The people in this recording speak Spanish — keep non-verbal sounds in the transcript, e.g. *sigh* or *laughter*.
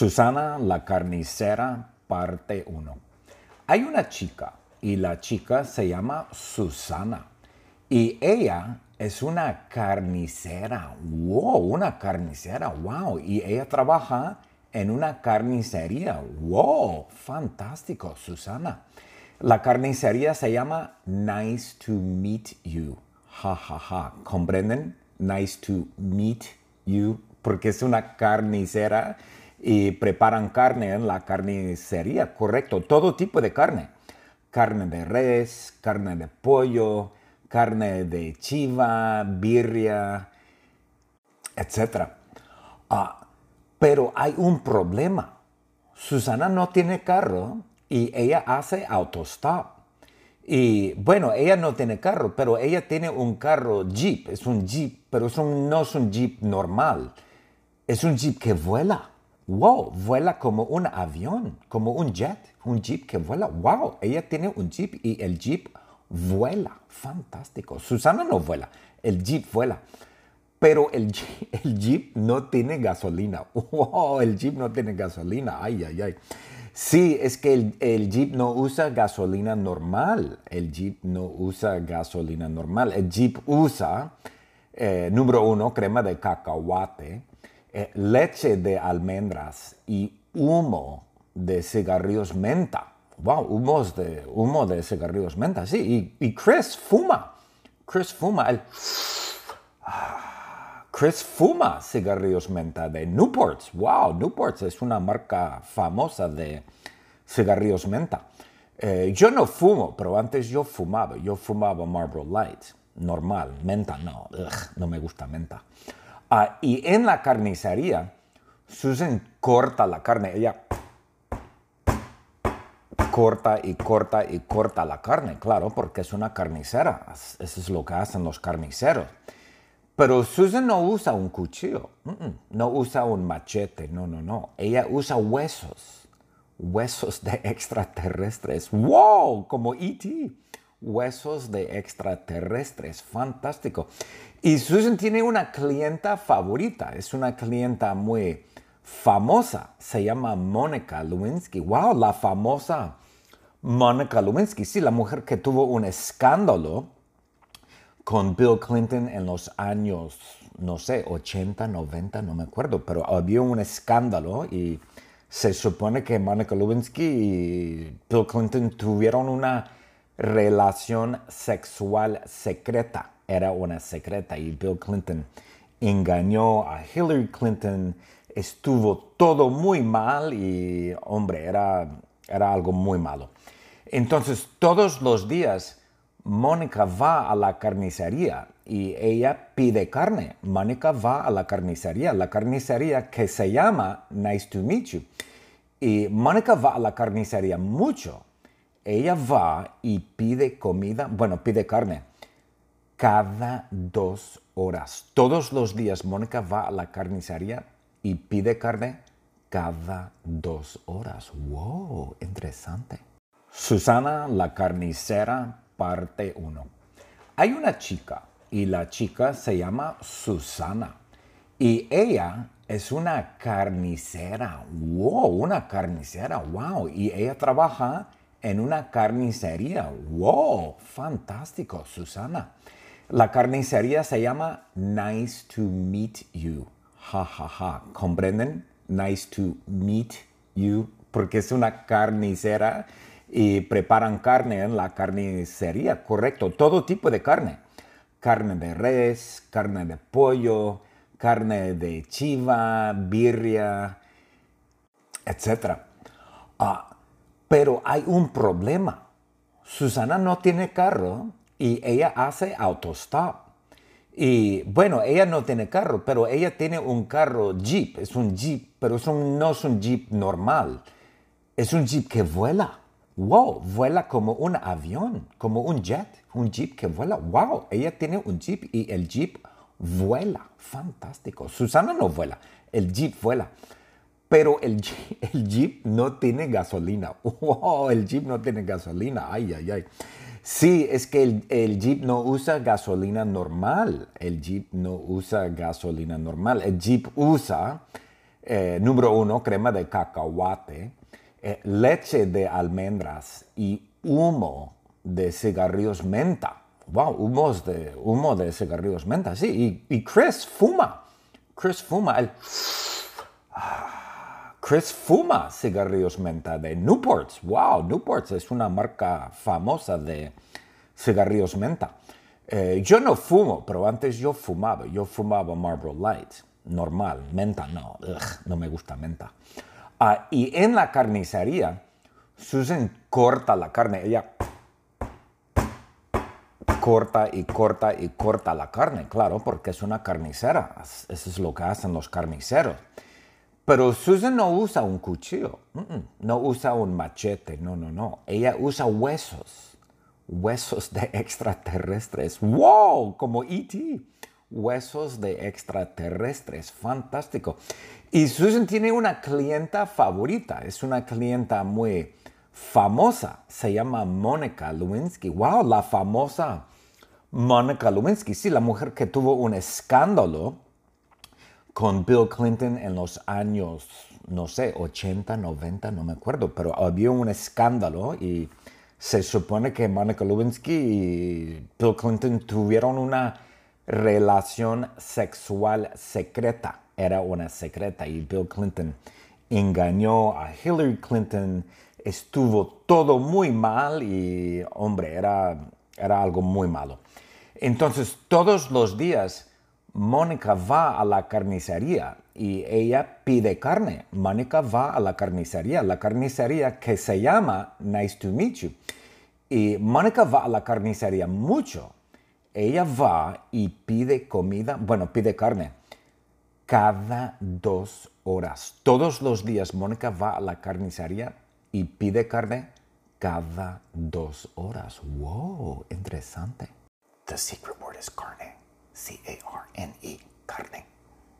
Susana la carnicera, parte 1. Hay una chica y la chica se llama Susana y ella es una carnicera. ¡Wow! Una carnicera. ¡Wow! Y ella trabaja en una carnicería. ¡Wow! Fantástico, Susana. La carnicería se llama Nice to Meet You. Ja, ja, ja. ¿Comprenden? Nice to Meet You. Porque es una carnicera y preparan carne en la carnicería, correcto, todo tipo de carne. Carne de res, carne de pollo, carne de chiva, birria, etc. Ah, pero hay un problema. Susana no tiene carro y ella hace autostop. Y bueno, ella no tiene carro, pero ella tiene un carro Jeep, es un Jeep, pero no es un Jeep normal, es un Jeep que vuela wow, vuela como un avión, como un jet, un jeep que vuela. Wow, ella tiene un jeep y el jeep vuela. Fantástico. Susana no vuela, el jeep vuela. Pero el, *laughs* jeep no tiene gasolina. *laughs* Wow, el jeep no tiene gasolina. Ay, ay, ay. Sí, es que el, el, Jeep no usa gasolina normal. El Jeep no usa gasolina normal. El Jeep usa, eh, número uno, crema de cacahuate. Eh, leche de almendras y humo de cigarrillos menta. Wow, humos de, humo de cigarrillos menta, sí. Y, Chris fuma. Chris fuma. El, Chris fuma cigarrillos menta de Newports. Wow, Newports es una marca famosa de cigarrillos menta. Eh, yo no fumo, pero antes yo fumaba. Yo fumaba Marlboro Light, normal. Menta no, no me gusta menta. Ah, y en la carnicería, Susan corta la carne. Ella corta y corta y corta la carne, claro, porque es una carnicera. Eso es lo que hacen los carniceros. Pero Susan no usa un cuchillo, no usa un machete, no, no, no. Ella usa huesos, huesos de *laughs* extraterrestres. ¡Wow! Como E.T huesos de extraterrestres. Fantástico. Y Susan tiene una clienta favorita, es una clienta muy famosa, se llama Mónica Lewinsky. ¡Wow! La famosa Mónica Lewinsky, sí, la mujer que tuvo un escándalo con Bill Clinton en los años, no sé, 80, 90, no me acuerdo, pero había un escándalo y se supone que Mónica Lewinsky y Bill Clinton tuvieron una relación sexual secreta. Era una secreta y Bill Clinton engañó a Hillary Clinton. Estuvo todo muy mal y, hombre, era, era algo muy malo. Entonces, todos los días, Mónica va a la carnicería y ella pide carne. Mónica va a la carnicería, la carnicería que se llama Nice to Meet You. Y Mónica va a la carnicería mucho ella va y pide comida, bueno, pide carne cada dos horas. Todos los días Mónica va a la carnicería y pide carne cada dos horas. ¡Wow! Interesante. Susana la carnicera, parte 1. Hay una chica y la chica se llama Susana y ella es una carnicera. ¡Wow! Una carnicera. ¡Wow! Y ella trabaja en una carnicería. ¡Wow! Fantástico, Susana. La carnicería se llama Nice to Meet You. Ja, ja, ja. ¿Comprenden? Nice to Meet You. Porque es una carnicera y preparan carne en la carnicería. Correcto. Todo tipo de carne. Carne de res, carne de pollo, carne de chiva, birria, etc. Ah, pero hay un problema. Susana no tiene carro y ella hace autostop. Y bueno, ella no tiene carro, pero ella tiene un carro Jeep. Es un Jeep, pero no es un Jeep normal. Es un Jeep que vuela. Wow, vuela como un avión, como un jet, un Jeep que vuela. Wow, ella tiene un Jeep y el Jeep vuela. Fantástico. Susana no vuela, el Jeep vuela. Pero *laughs* el, Jeep no tiene gasolina. *laughs* ¡Wow! El Jeep no tiene gasolina. ¡Ay, ay, ay! Sí, es que el, el, Jeep no usa gasolina normal. El Jeep no usa gasolina normal. El Jeep usa Eh, número uno, crema de cacahuate, eh, leche de almendras y humo de cigarrillos menta. Wow, humos de, humo de cigarrillos menta, sí. Y, Chris fuma. Chris fuma. El, *sighs* ah, Chris fuma cigarrillos menta de Newports. Wow, Newports es una marca famosa de cigarrillos menta. Eh, yo no fumo, pero antes yo fumaba. Yo fumaba Marlboro Light, normal. Menta no, no me gusta menta. Ah, y en la carnicería, Susan corta la carne. Ella corta y corta y corta la carne, claro, porque es una carnicera. Eso es lo que hacen los carniceros. Pero Susan no usa un cuchillo, no usa un machete, no, no, no. Ella usa huesos, huesos de extraterrestres. ¡Wow! Como E.T. Huesos de extraterrestres, fantástico. Y Susan tiene una clienta favorita, es una clienta muy famosa, se llama Mónica Lewinsky. ¡Wow! La famosa Monica Lewinsky, sí, la mujer que tuvo un escándalo con Bill Clinton en los años, no sé, 80, 90, no me acuerdo, pero había un escándalo y se supone que Monica Lewinsky y Bill Clinton tuvieron una relación sexual secreta. Era una secreta y Bill Clinton engañó a Hillary Clinton. Estuvo todo muy mal y, hombre, era, era algo muy malo. Entonces, todos los días, Mónica va a la carnicería y ella pide carne. Mónica va a la carnicería, la carnicería que se llama Nice to Meet You. Y Mónica va a la carnicería mucho. Ella va y pide comida, bueno, pide carne cada dos horas. Todos los días Mónica va a la carnicería y pide carne cada dos horas. ¡Wow! Interesante. The secret word is carne. C A R N E, carne.